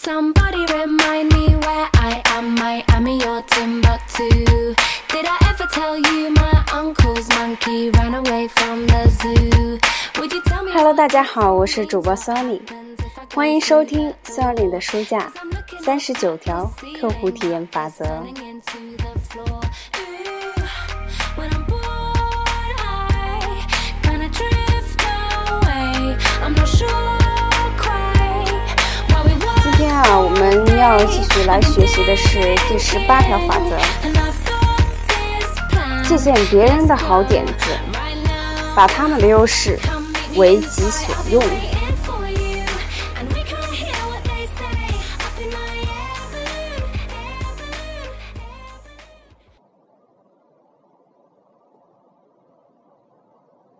Somebody remind me where I am. Miami or Timbuktu. Did I ever tell you my uncle's monkey ran away from the zoo? Would you tell me? Hello，大家好，我是主播 Sunny，欢迎收听 Sunny 的书架三十九条客户体验法则。要继续来学习的是第十八条法则：借鉴别人的好点子，把他们的优势为己所用。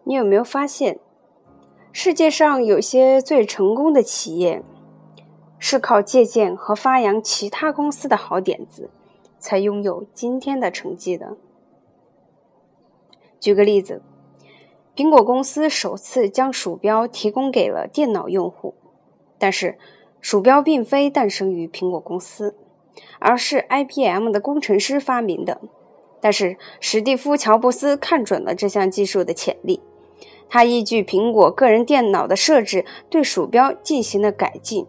你有没有发现，世界上有些最成功的企业？是靠借鉴和发扬其他公司的好点子，才拥有今天的成绩的？举个例子，苹果公司首次将鼠标提供给了电脑用户，但是鼠标并非诞生于苹果公司，而是 IBM 的工程师发明的。但是史蒂夫·乔布斯看准了这项技术的潜力，他依据苹果个人电脑的设置，对鼠标进行了改进。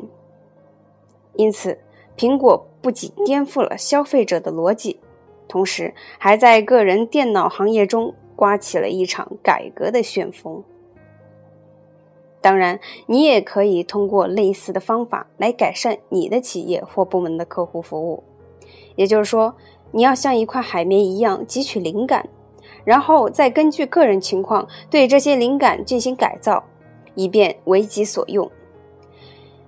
因此，苹果不仅颠覆了消费者的逻辑，同时还在个人电脑行业中刮起了一场改革的旋风。当然，你也可以通过类似的方法来改善你的企业或部门的客户服务。也就是说，你要像一块海绵一样汲取灵感，然后再根据个人情况对这些灵感进行改造，以便为己所用。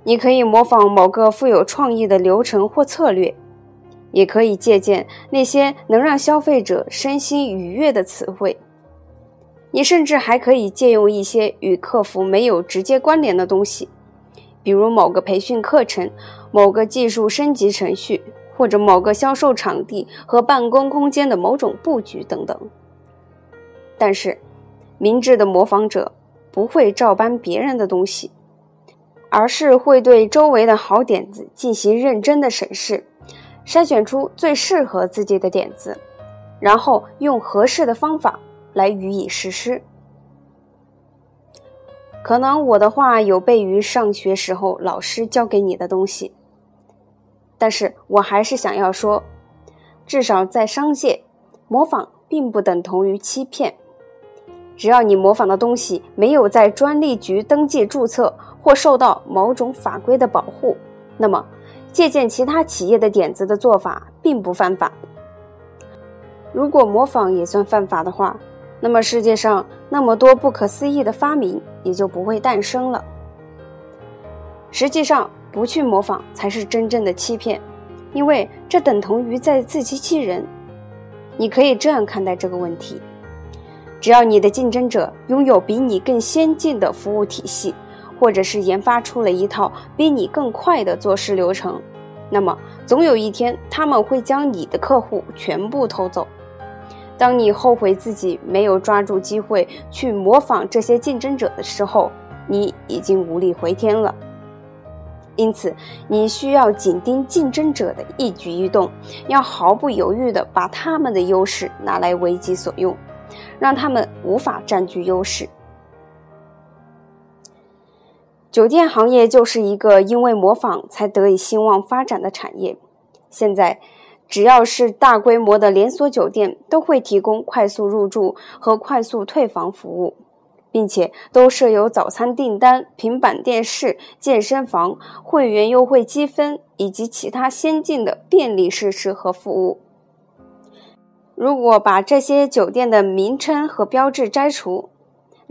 你可以模仿某个富有创意的流程或策略，也可以借鉴那些能让消费者身心愉悦的词汇。你甚至还可以借用一些与客服没有直接关联的东西，比如某个培训课程、某个技术升级程序，或者某个销售场地和办公空间的某种布局等等。但是，明智的模仿者不会照搬别人的东西，而是会对周围的好点子进行认真的审视，筛选出最适合自己的点子，然后用合适的方法来予以实施。可能我的话有悖于上学时候老师教给你的东西，但是我还是想要说，至少在商界，模仿并不等同于欺骗。只要你模仿的东西没有在专利局登记注册或受到某种法规的保护，那么借鉴其他企业的点子的做法并不犯法。如果模仿也算犯法的话，那么世界上那么多不可思议的发明也就不会诞生了。实际上，不去模仿才是真正的欺骗，因为这等同于在自欺欺人。你可以这样看待这个问题：只要你的竞争者拥有比你更先进的服务体系，或者是研发出了一套比你更快的做事流程，那么总有一天他们会将你的客户全部偷走。当你后悔自己没有抓住机会去模仿这些竞争者的时候，你已经无力回天了。因此，你需要紧盯竞争者的一举一动，要毫不犹豫地把他们的优势拿来为己所用，让他们无法占据优势。酒店行业就是一个因为模仿才得以兴旺发展的产业。现在，只要是大规模的连锁酒店，都会提供快速入住和快速退房服务，并且都设有早餐订单、平板电视、健身房、会员优惠积分以及其他先进的便利设施和服务。如果把这些酒店的名称和标志摘除，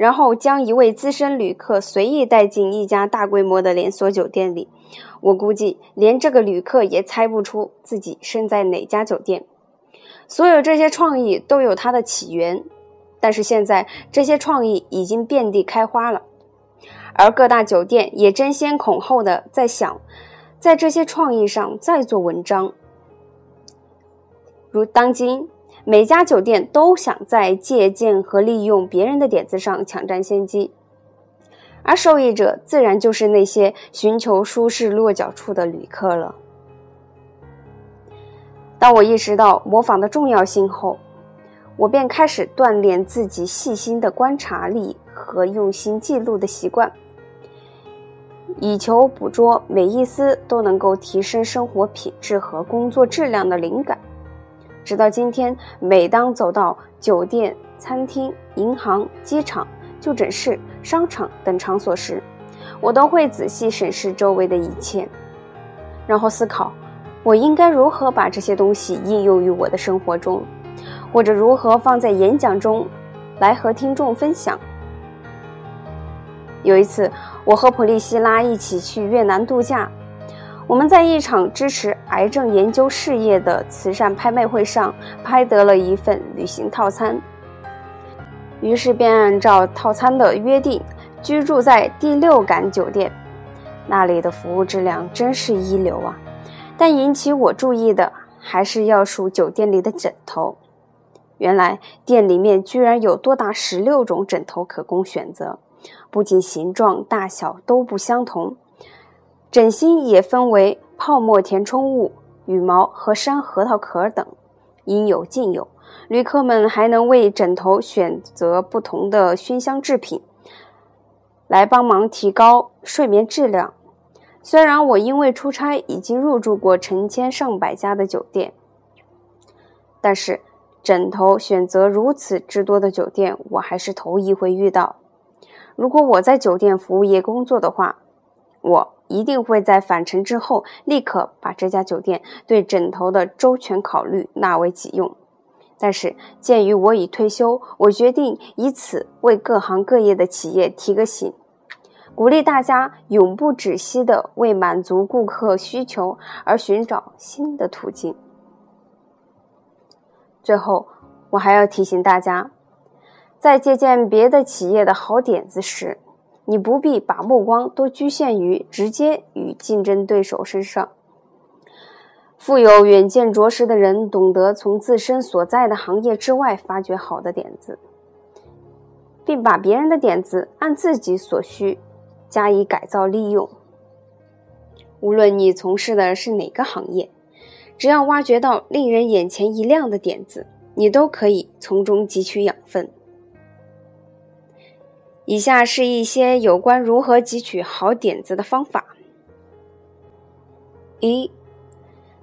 然后将一位资深旅客随意带进一家大规模的连锁酒店里，我估计连这个旅客也猜不出自己身在哪家酒店。所有这些创意都有它的起源，但是现在这些创意已经遍地开花了，而各大酒店也争先恐后的在想，在这些创意上再做文章。如当今。每家酒店都想在借鉴和利用别人的点子上抢占先机，而受益者自然就是那些寻求舒适落脚处的旅客了。当我意识到模仿的重要性后，我便开始锻炼自己细心的观察力和用心记录的习惯，以求捕捉每一丝都能够提升生活品质和工作质量的灵感。直到今天，每当走到酒店、餐厅、银行、机场、就诊室、商场等场所时，我都会仔细审视周围的一切，然后思考。我应该如何把这些东西应用于我的生活中，或者如何放在演讲中来和听众分享？有一次，我和普利希拉一起去越南度假，我们在一场支持癌症研究事业的慈善拍卖会上拍得了一份旅行套餐，于是便按照套餐的约定居住在第六感酒店，那里的服务质量真是一流啊！但引起我注意的还是要数酒店里的枕头。原来店里面居然有多达十六种枕头可供选择，不仅形状大小都不相同，枕芯也分为泡沫填充物、羽毛和山核桃壳等，应有尽有。旅客们还能为枕头选择不同的熏香制品，来帮忙提高睡眠质量。虽然我因为出差已经入住过成千上百家的酒店，但是枕头选择如此之多的酒店，我还是头一回遇到。如果我在酒店服务业工作的话，我一定会在返程之后立刻把这家酒店对枕头的周全考虑纳为己用。但是鉴于我已退休，我决定以此为各行各业的企业提个醒。鼓励大家永不止息地为满足顾客需求而寻找新的途径。最后，我还要提醒大家，在借鉴别的企业的好点子时，你不必把目光都局限于直接与竞争对手身上。富有远见卓识的人懂得从自身所在的行业之外发掘好的点子，并把别人的点子按自己所需。加以改造利用。无论你从事的是哪个行业，只要挖掘到令人眼前一亮的点子，你都可以从中汲取养分。以下是一些有关如何汲取好点子的方法：一，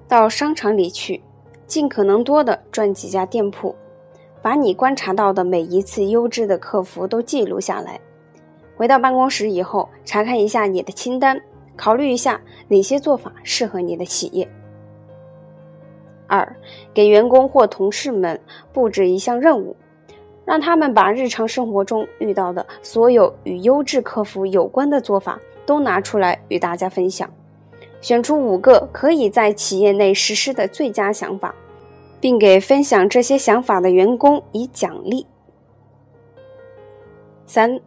到商场里去，尽可能多的转几家店铺，把你观察到的每一次优质的客服都记录下来。回到办公室以后，查看一下你的清单，考虑一下哪些做法适合你的企业。二，给员工或同事们布置一项任务，让他们把日常生活中遇到的所有与优质客服有关的做法都拿出来与大家分享，选出五个可以在企业内实施的最佳想法，并给分享这些想法的员工以奖励。三。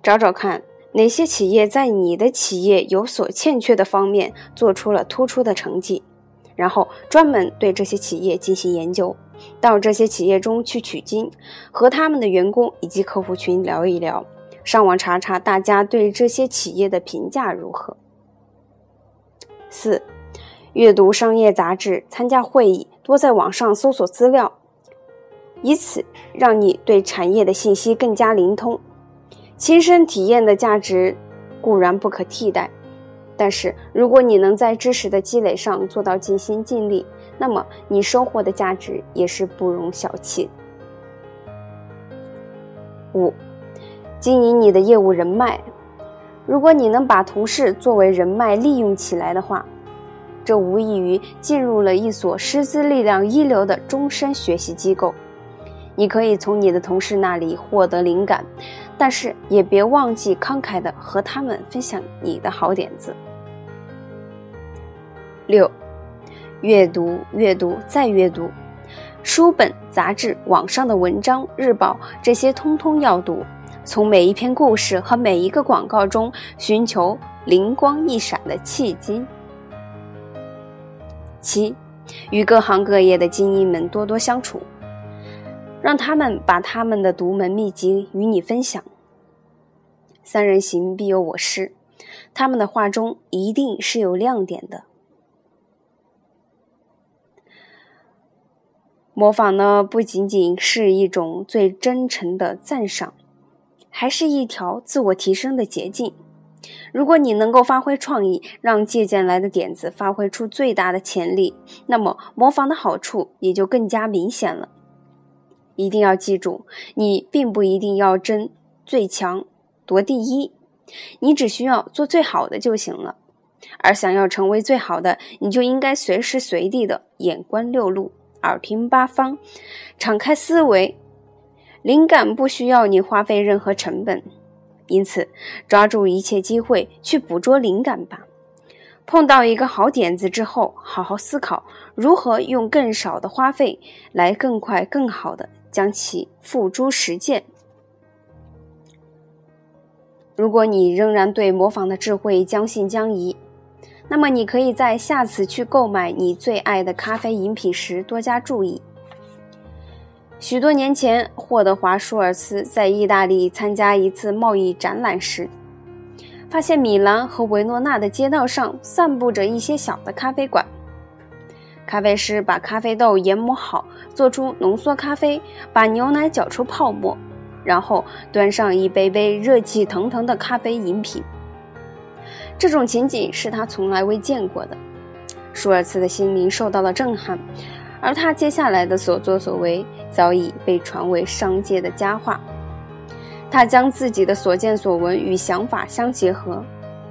找找看哪些企业在你的企业有所欠缺的方面做出了突出的成绩，然后专门对这些企业进行研究，到这些企业中去取经，和他们的员工以及客户群聊一聊，上网查查大家对这些企业的评价如何。四，阅读商业杂志，参加会议，多在网上搜索资料，以此让你对产业的信息更加灵通。亲身体验的价值固然不可替代，但是如果你能在知识的积累上做到尽心尽力，那么你收获的价值也是不容小觑。五，经营你的业务人脉。如果你能把同事作为人脉利用起来的话，这无异于进入了一所师资力量一流的终身学习机构。你可以从你的同事那里获得灵感。但是也别忘记慷慨的和他们分享你的好点子。六，阅读，阅读，再阅读，书本、杂志、网上的文章、日报，这些通通要读。从每一篇故事和每一个广告中寻求灵光一闪的契机。七，与各行各业的精英们多多相处。让他们把他们的独门秘籍与你分享。三人行必有我师，他们的话中一定是有亮点的。模仿呢，不仅仅是一种最真诚的赞赏，还是一条自我提升的捷径。如果你能够发挥创意，让借鉴来的点子发挥出最大的潜力，那么模仿的好处也就更加明显了。一定要记住，你并不一定要争最强夺第一，你只需要做最好的就行了。而想要成为最好的，你就应该随时随地的眼观六路，耳听八方，敞开思维。灵感不需要你花费任何成本。因此，抓住一切机会去捕捉灵感吧。碰到一个好点子之后，好好思考如何用更少的花费来更快、更好的将其付诸实践。如果你仍然对模仿的智慧将信将疑，那么你可以在下次去购买你最爱的咖啡饮品时多加注意。许多年前，霍德华·舒尔茨在意大利参加一次贸易展览时，发现米兰和维诺纳的街道上散布着一些小的咖啡馆。咖啡师把咖啡豆研磨好，做出浓缩咖啡，把牛奶搅出泡沫，然后端上一杯杯热气腾腾的咖啡饮品。这种情景是他从来未见过的，舒尔茨的心灵受到了震撼。而他接下来的所作所为早已被传为商界的佳话。他将自己的所见所闻与想法相结合，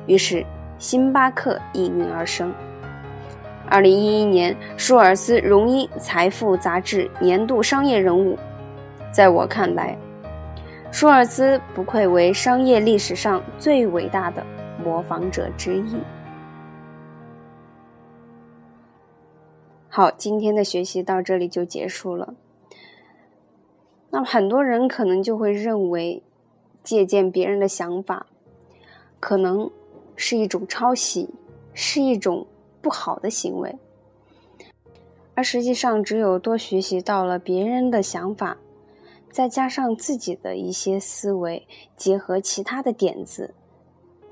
于是星巴克应运而生。二零一一年，舒尔斯荣膺《财富》杂志年度商业人物。在我看来，舒尔斯不愧为商业历史上最伟大的模仿者之一。好，今天的学习到这里就结束了。那么很多人可能就会认为，借鉴别人的想法，可能是一种抄袭，是一种不好的行为。而实际上，只有多学习到了别人的想法，再加上自己的一些思维，结合其他的点子，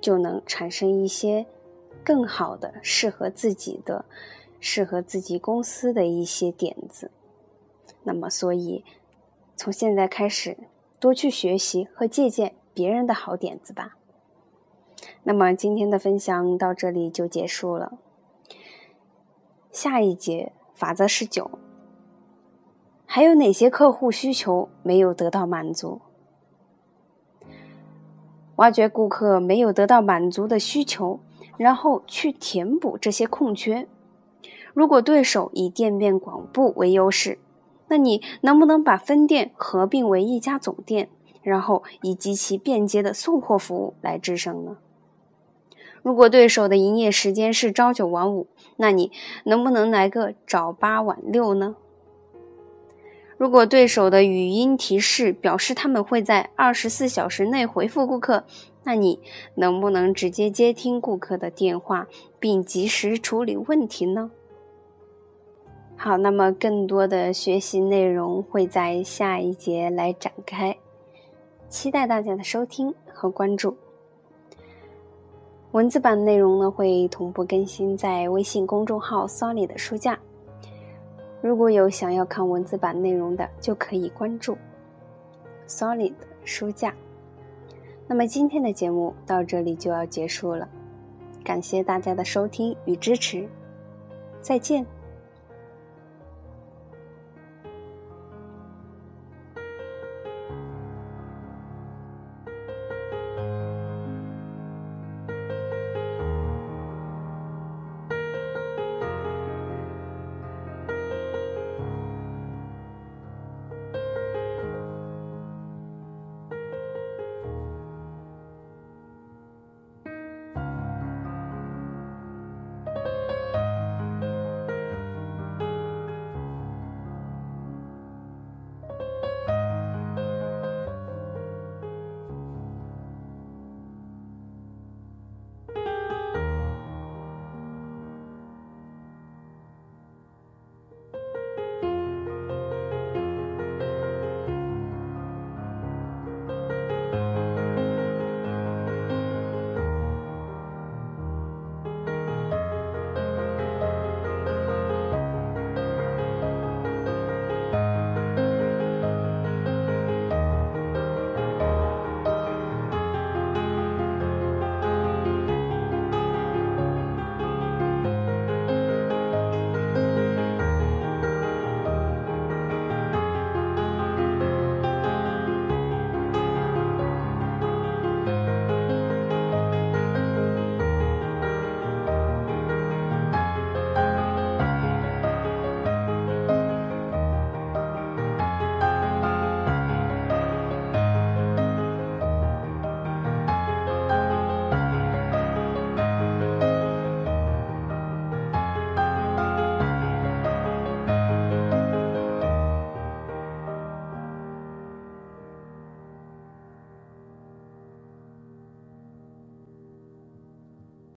就能产生一些更好的、适合自己的。适合自己公司的一些点子，那么，所以从现在开始多去学习和借鉴别人的好点子吧。那么，今天的分享到这里就结束了。下一节法则十九，还有哪些客户需求没有得到满足？挖掘顾客没有得到满足的需求，然后去填补这些空缺。如果对手以店面广布为优势，那你能不能把分店合并为一家总店，然后以极其便捷的送货服务来制胜呢？如果对手的营业时间是朝九晚五，那你能不能来个早八晚六呢？如果对手的语音提示表示他们会在二十四小时内回复顾客，那你能不能直接接听顾客的电话，并及时处理问题呢？好，那么更多的学习内容会在下一节来展开，期待大家的收听和关注。文字版内容呢会同步更新在微信公众号 “Sony” 的书架，如果有想要看文字版内容的，就可以关注 Solid 书架。那么今天的节目到这里就要结束了，感谢大家的收听与支持，再见。